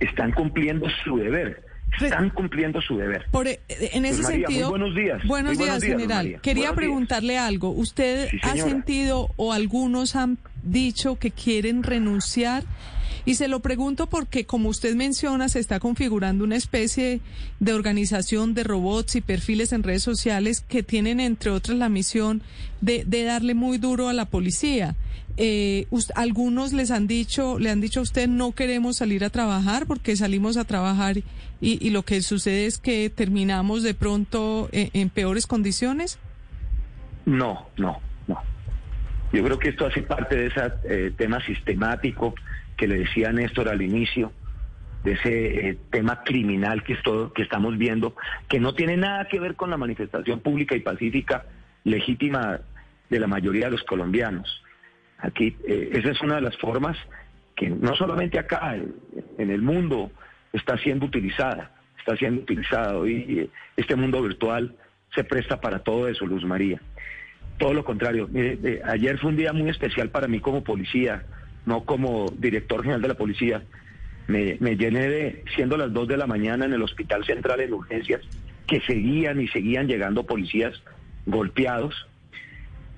están cumpliendo su deber. Están cumpliendo su deber. Por, e, en ese sentido. buenos días. Buenos, días, general. Quería preguntarle algo. ¿Usted ha sentido o algunos han dicho que quieren renunciar? Y se lo pregunto porque, como usted menciona, se está configurando una especie de organización de robots y perfiles en redes sociales que tienen, entre otras, la misión de, darle muy duro a la policía. Eh, algunos les han dicho, le han dicho a usted no queremos salir a trabajar porque salimos a trabajar y, lo que sucede es que terminamos de pronto en, peores condiciones. No, no, no. Yo creo que esto hace parte de ese eh, tema sistemático que le decía Néstor al inicio, de ese eh, tema criminal que, es todo, que estamos viendo, que no tiene nada que ver con la manifestación pública y pacífica legítima de la mayoría de los colombianos. Aquí, eh, esa es una de las formas que no solamente acá, en, el mundo, está siendo utilizada, está siendo utilizada. Hoy eh, este mundo virtual se presta para todo eso, Luz María. Todo lo contrario. ayer fue un día muy especial para mí como policía no como director general de la policía. Me, llené de, siendo las 2 de la mañana en el Hospital Central en urgencias, que seguían y seguían llegando policías golpeados.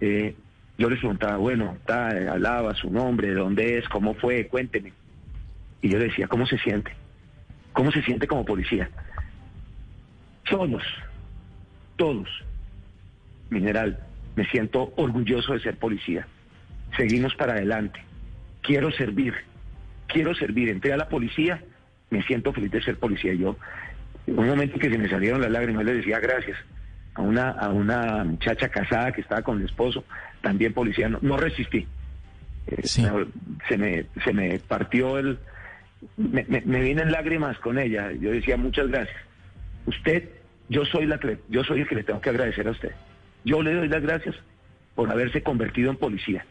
Eh, yo les preguntaba, bueno, está, hablaba su nombre, dónde es, cómo fue, cuénteme. Y yo le decía, ¿cómo se siente? ¿Cómo se siente como policía? Todos, todos, mineral, me siento orgulloso de ser policía. Seguimos para adelante quiero servir, quiero servir. Entré a la policía, me siento feliz de ser policía. Yo, en un momento que se me salieron las lágrimas, le decía gracias a una, a una muchacha casada que estaba con el esposo, también policía, no, resistí. Eh, se, me, se me partió el... Me, me, vienen lágrimas con ella. Yo decía, muchas gracias. Usted, yo soy, la yo soy el que le tengo que agradecer a usted. Yo le doy las gracias por haberse convertido en policía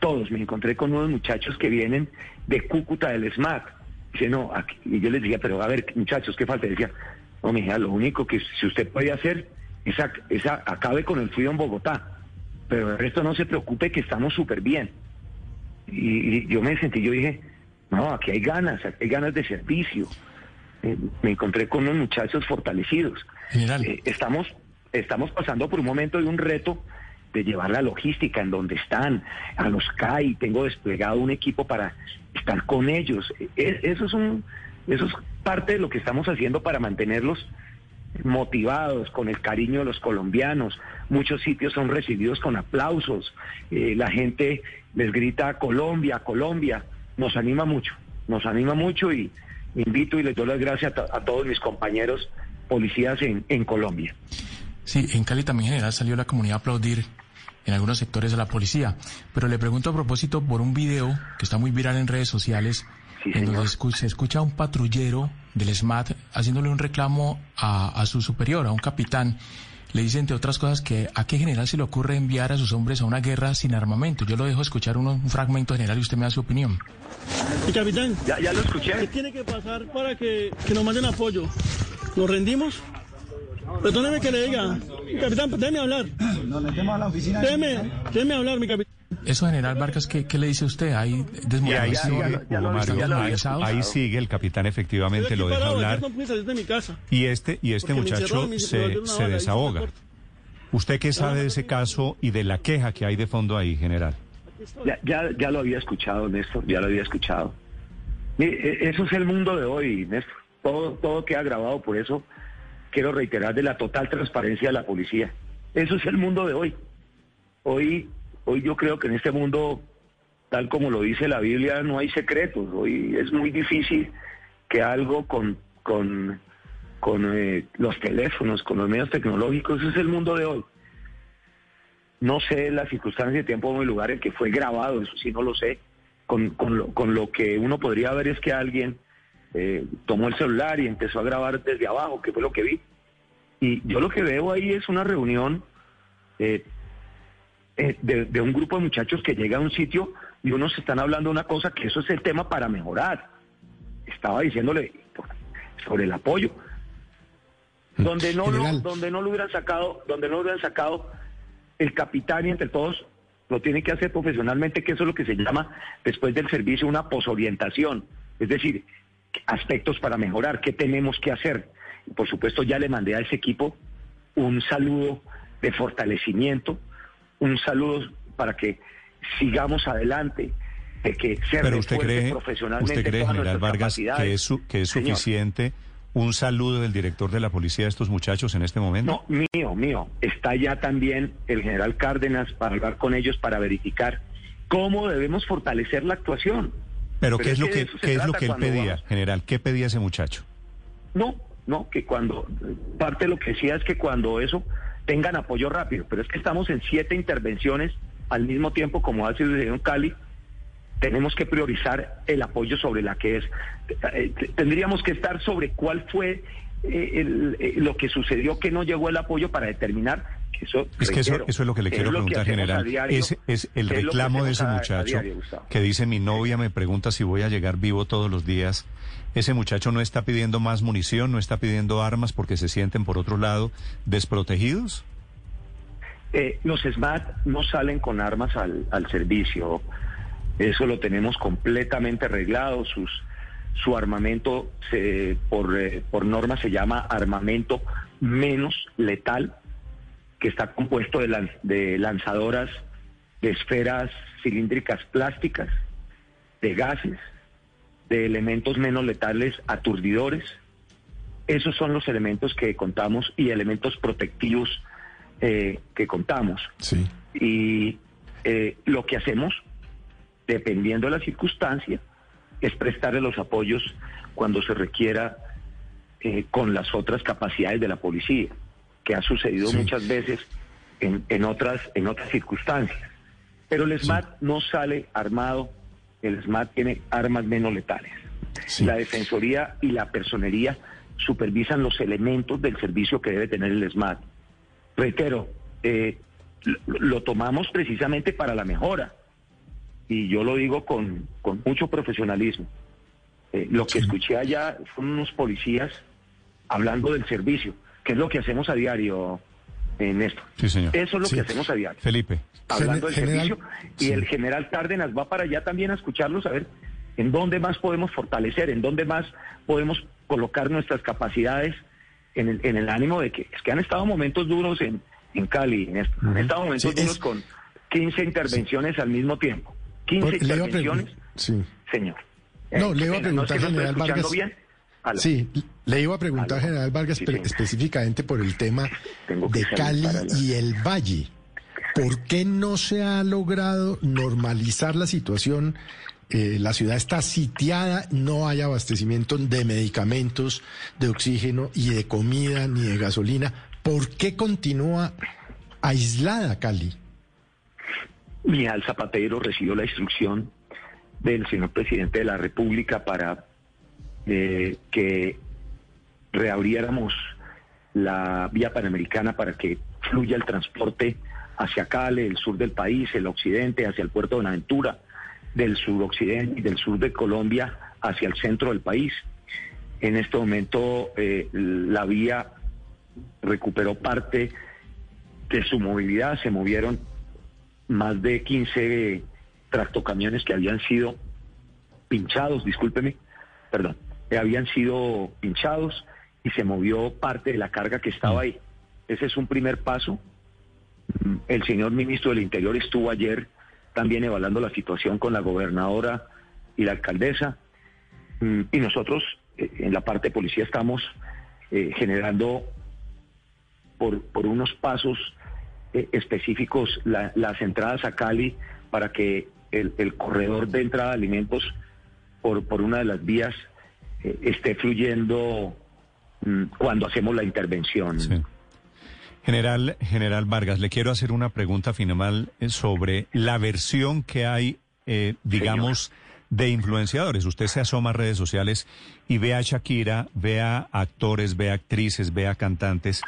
todos. Me encontré con unos muchachos que vienen de Cúcuta del SMAC. Dice, no, y yo les decía, pero a ver, muchachos, ¿qué falta? decía, no, mija, lo único que si usted puede hacer es, acabe con el frío en Bogotá. Pero el resto no se preocupe que estamos súper bien. Y, yo me sentí, yo dije, no, aquí hay ganas, aquí hay ganas de servicio. Eh, me encontré con unos muchachos fortalecidos. Eh, estamos, estamos pasando por un momento de un reto de llevar la logística en donde están, a los CAI, tengo desplegado un equipo para estar con ellos. E, eso es, un, eso es parte de lo que estamos haciendo para mantenerlos motivados, con el cariño de los colombianos. Muchos sitios son recibidos con aplausos, eh, la gente les grita Colombia, Colombia. Nos anima mucho, nos anima mucho y invito y les doy las gracias a, todos mis compañeros policías en, en Colombia. Sí, en Cali también en general salió la comunidad a aplaudir en algunos sectores de la policía. Pero le pregunto a propósito por un video que está muy viral en redes sociales, en donde se escucha a un patrullero del SMAT haciéndole un reclamo a, su superior, a un capitán. Le dice, entre otras cosas, que a qué general se le ocurre enviar a sus hombres a una guerra sin armamento. Yo lo dejo escuchar un fragmento general y usted me da su opinión. Y capitán, ya, ya lo escuché. ¿Qué tiene que pasar para que, que nos manden apoyo? ¿Nos rendimos? Perdóneme que le diga. Capitán, déjeme hablar. Nos metemos a la oficina. Déjeme, déjeme hablar, mi capitán. Eso, general Vargas, ¿qué, ¿qué, le dice usted? Ahí, ahí, sigue, ahí sigue el capitán, efectivamente, lo deja hablar. Y este, y este muchacho se, se desahoga. ¿Usted qué sabe de ese caso y de la queja que hay de fondo ahí, general? Ya, ya, ya lo había escuchado, Néstor, ya lo había escuchado. E, eso es el mundo de hoy, Néstor. Todo, todo queda grabado, por eso quiero reiterar, de la total transparencia de la policía. Eso es el mundo de hoy. Hoy, hoy yo creo que en este mundo, tal como lo dice la Biblia, no hay secretos. Hoy es muy difícil que algo con, con, con eh, los teléfonos, con los medios tecnológicos, ese es el mundo de hoy. No sé la circunstancia, tiempo el lugar en que fue grabado, eso sí no lo sé. Con, con, lo, con lo que uno podría ver es que alguien eh, tomó el celular y empezó a grabar desde abajo, que fue lo que vi. Y yo lo que veo ahí es una reunión eh, eh, de, un grupo de muchachos que llega a un sitio y unos están hablando una cosa que eso es el tema para mejorar. Estaba diciéndole sobre el apoyo. Donde no, lo, donde no lo hubieran sacado, donde no lo hubieran sacado el capitán y entre todos lo tiene que hacer profesionalmente, que eso es lo que se llama después del servicio una posorientación. Es decir, aspectos para mejorar, qué tenemos que hacer. Por supuesto, ya le mandé a ese equipo un saludo de fortalecimiento, un saludo para que sigamos adelante, de que se Pero usted cree, usted cree, general Vargas, que es, que es suficiente un saludo del director de la policía a estos muchachos en este momento. No, mío, mío. Está ya también el general Cárdenas para hablar con ellos para verificar cómo debemos fortalecer la actuación. Pero, ¿qué es, lo que, ¿qué es lo que él pedía, general? ¿Qué pedía ese muchacho? No, no, que cuando, parte de lo que decía es que cuando eso tengan apoyo rápido, pero es que estamos en siete intervenciones al mismo tiempo, como ha sucedido en Cali, tenemos que priorizar el apoyo sobre la que es. Eh, tendríamos que estar sobre cuál fue eh, eh, lo que sucedió que no llegó el apoyo para determinar que eso es que eso, es lo que le quiero preguntar general. es, es el reclamo de ese muchacho que dice mi novia me pregunta si voy a llegar vivo todos los días. Ese muchacho no está pidiendo más munición no está pidiendo armas porque se sienten por otro lado desprotegidos los SMAT no salen con armas al, al servicio. Eso lo tenemos completamente arreglado. Sus, su armamento por, eh, por norma se llama armamento menos letal, que está compuesto de, de lanzadoras de esferas cilíndricas plásticas, de gases, de elementos menos letales aturdidores. Esos son los elementos que contamos y elementos protectivos eh, que contamos. Sí. Y eh, lo que hacemos dependiendo de la circunstancia, es prestarle los apoyos cuando se requiera eh, con las otras capacidades de la policía, que ha sucedido muchas veces en, otras, en otras circunstancias. Pero el SMAT no sale armado, el SMAT tiene armas menos letales. La Defensoría y la Personería supervisan los elementos del servicio que debe tener el SMAT. Reitero, eh, lo tomamos precisamente para la mejora y yo lo digo con, mucho profesionalismo. Eh, lo que escuché allá fueron unos policías hablando del servicio, que es lo que hacemos a diario, en esto. Sí, señor. Eso es lo que hacemos a diario. Felipe. Hablando del servicio. Y el general Cárdenas va para allá también a escucharlos, a ver en dónde más podemos fortalecer, en dónde más podemos colocar nuestras capacidades en el, en el ánimo de que es que han estado momentos duros en, en Cali, en han estado momentos duros con 15 intervenciones al mismo tiempo. 15 intervenciones. Sí. Señor. No, le iba a preguntar, general Vargas. Sí, le iba a preguntar, general Vargas, específicamente por el tema de Cali y el Valle. ¿Por qué no se ha logrado normalizar la situación? Eh, la ciudad está sitiada, no hay abastecimiento de medicamentos, de oxígeno y de comida ni de gasolina. ¿Por qué continúa aislada Cali? Mijal Zapatero recibió la instrucción del señor presidente de la República para eh, que reabriéramos la vía panamericana para que fluya el transporte hacia Cali, el sur del país, el occidente, hacia el puerto de Buenaventura, del suroccidente y del sur de Colombia hacia el centro del país. En este momento eh, la vía recuperó parte de su movilidad, se movieron más de 15 tractocamiones que habían sido pinchados, discúlpeme, perdón, habían sido pinchados y se movió parte de la carga que estaba ahí. Ese es un primer paso. Mm, el señor ministro del Interior estuvo ayer también evaluando la situación con la gobernadora y la alcaldesa. Mm, y nosotros eh, en la parte de policía estamos eh, generando por, por unos pasos eh, específicos las entradas a Cali para que el, corredor de entrada de alimentos por, por una de las vías eh, esté fluyendo mm, cuando hacemos la intervención. General, General Vargas, le quiero hacer una pregunta final eh, sobre la versión que hay, digamos, de influenciadores. Usted se asoma a redes sociales y ve a Shakira, ve a actores, ve a actrices, ve a cantantes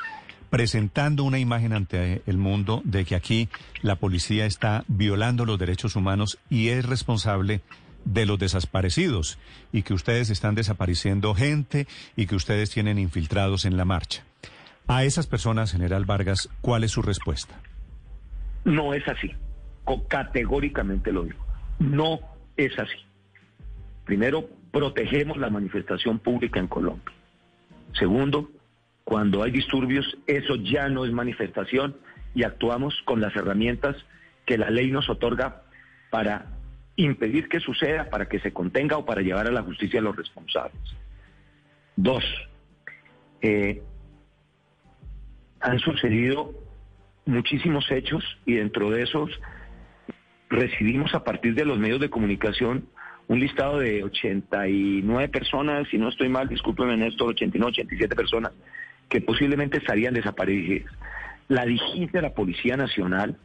presentando una imagen ante el mundo de que aquí la policía está violando los derechos humanos y es responsable de los desaparecidos y que ustedes están desapareciendo gente y que ustedes tienen infiltrados en la marcha. A esas personas, general Vargas, ¿cuál es su respuesta? No es así. Categóricamente lo digo. No es así. Primero, protegemos la manifestación pública en Colombia. Segundo, cuando hay disturbios, eso ya no es manifestación y actuamos con las herramientas que la ley nos otorga para impedir que suceda, para que se contenga o para llevar a la justicia a los responsables. Dos, eh, han sucedido muchísimos hechos y dentro de esos recibimos a partir de los medios de comunicación un listado de 89 personas, si no estoy mal, discúlpeme Néstor, 89, 87 personas que posiblemente estarían desaparecidas. La DIGIT de la Policía Nacional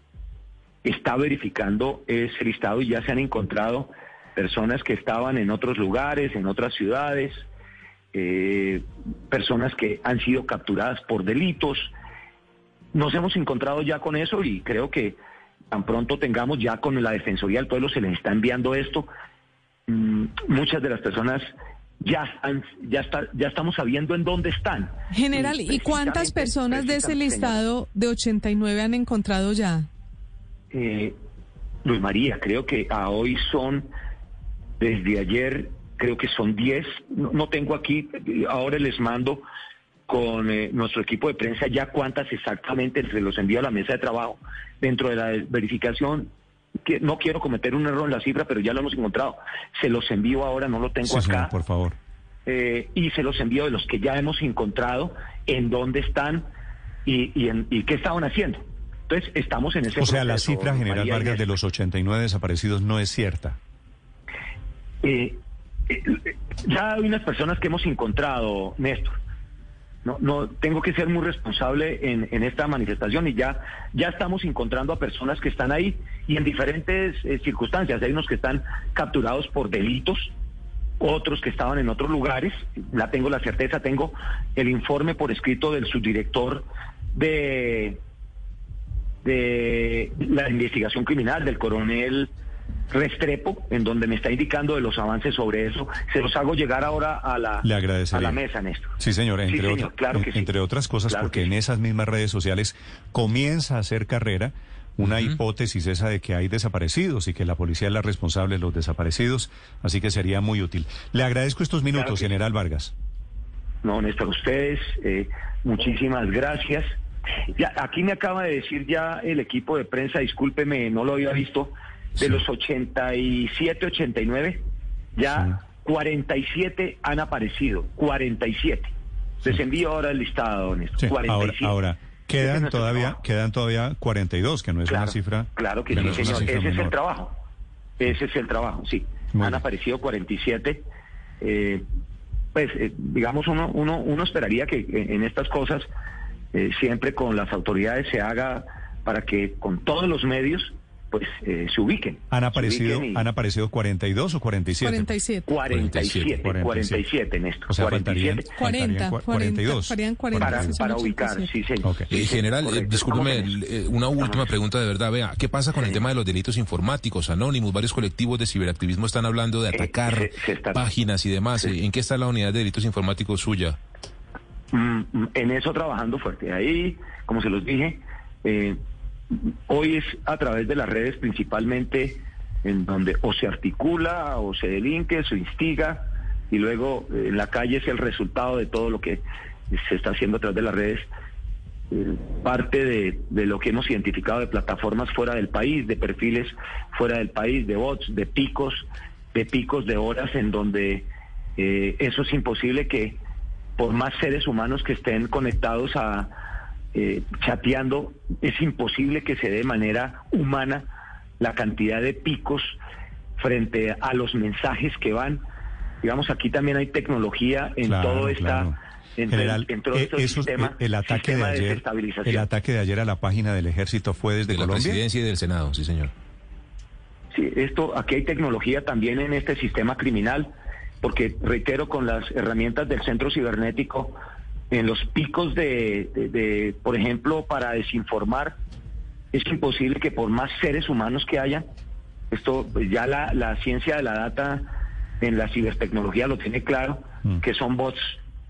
está verificando ese listado y ya se han encontrado personas que estaban en otros lugares, en otras ciudades, eh, personas que han sido capturadas por delitos. Nos hemos encontrado ya con eso y creo que tan pronto tengamos ya con la Defensoría del Pueblo se les está enviando esto. Mm, muchas de las personas ya ya está, ya estamos sabiendo en dónde están. General, ¿y cuántas personas de ese listado de 89 han encontrado ya? Eh, Luis María, creo que a hoy son, desde ayer, creo que son 10, no, tengo aquí, ahora les mando con eh, nuestro equipo de prensa ya cuántas exactamente se los envío a la mesa de trabajo dentro de la verificación. Que no quiero cometer un error en la cifra, pero ya lo hemos encontrado. Se los envío ahora, no lo tengo acá. por favor. Eh, y se los envío de los que ya hemos encontrado, en dónde están y, y qué estaban haciendo. Entonces, estamos en ese O sea, la cifra general, Vargas, de los 89 desaparecidos no es cierta. Eh, eh, ya hay unas personas que hemos encontrado, Néstor. No, no tengo que ser muy responsable en, esta manifestación y ya, ya estamos encontrando a personas que están ahí y en diferentes eh, circunstancias. Hay unos que están capturados por delitos, otros que estaban en otros lugares. La tengo la certeza, tengo el informe por escrito del subdirector de de la investigación criminal del coronel Restrepo, en donde me está indicando de los avances sobre eso. Se los hago llegar ahora a la, a la mesa, Néstor. Sí, señor, entre, claro entre otras cosas, porque en esas mismas redes sociales comienza a hacer carrera una hipótesis esa de que hay desaparecidos y que la policía es la responsable de los desaparecidos, así que sería muy útil. Le agradezco estos minutos, general Vargas. No, Néstor, ustedes, eh, muchísimas gracias. Ya, aquí me acaba de decir ya el equipo de prensa, discúlpeme, no lo había visto, de los 87, 89, ya 47 han aparecido, 47. Les envío ahora el listado, Néstor. 47. Ahora, quedan todavía, quedan todavía 42, que no es una cifra. Claro que sí, señor. Ese es el trabajo. Ese es el trabajo, sí. han aparecido 47. Eh, pues, eh, digamos, uno, uno, uno esperaría que en estas cosas eh, siempre con las autoridades se haga para que con todos los medios pues eh, se ubiquen. ¿Han aparecido, ¿Han aparecido 42 o 47? 47. 47, 47, en esto. O sea, 47. 40, 42. 40, para, para ubicar, sí, señor. Eh, general, eh, discúlpeme, una última pregunta de verdad. Vea, ¿qué pasa con el tema de los delitos informáticos? Anónimos, varios colectivos de ciberactivismo están hablando de atacar páginas y demás. ¿En qué está la unidad de delitos informáticos suya? Mm, mm, en eso trabajando fuerte. Ahí, como se los dije, eh, hoy es a través de las redes principalmente en donde o se articula o se delinque, se instiga y luego eh, en la calle es el resultado de todo lo que se está haciendo a través de las redes. Eh, parte de, de, lo que hemos identificado de plataformas fuera del país, de perfiles fuera del país, de bots, de picos, de picos de horas en donde eso es imposible que por más seres humanos que estén conectados a eh, chateando, es imposible que se dé de manera humana la cantidad de picos frente a los mensajes que van. Digamos, aquí también hay tecnología en todo esta... En, General, eh, eh, el ataque de ayer, el ataque de ayer a la página del ejército fue desde de la presidencia y del Senado, sí señor. Sí, esto, aquí hay tecnología también en este sistema criminal porque reitero, con las herramientas del centro cibernético, en los picos de, por ejemplo, para desinformar, es imposible que por más seres humanos que haya, esto pues, ya la, ciencia de la data en la cibertecnología lo tiene claro, mm. que son bots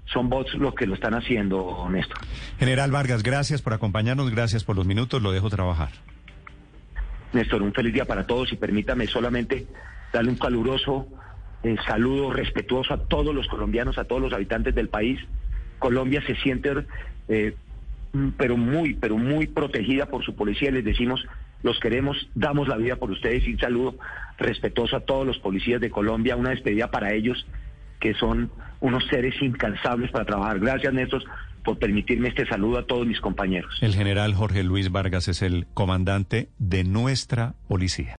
son bots los que lo están haciendo, Néstor. General Vargas, gracias por acompañarnos, gracias por los minutos, lo dejo trabajar. Néstor, un feliz día para todos y permítame solamente darle un caluroso eh, saludo respetuoso a todos los colombianos, a todos los habitantes del país. Colombia se siente, eh, pero muy, pero muy protegida por su policía. Les decimos, los queremos, damos la vida por ustedes y saludo respetuoso a todos los policías de Colombia, una despedida para ellos, que son unos seres incansables para trabajar. Gracias, Néstor, por permitirme este saludo a todos mis compañeros. El general Jorge Luis Vargas es el comandante de nuestra policía.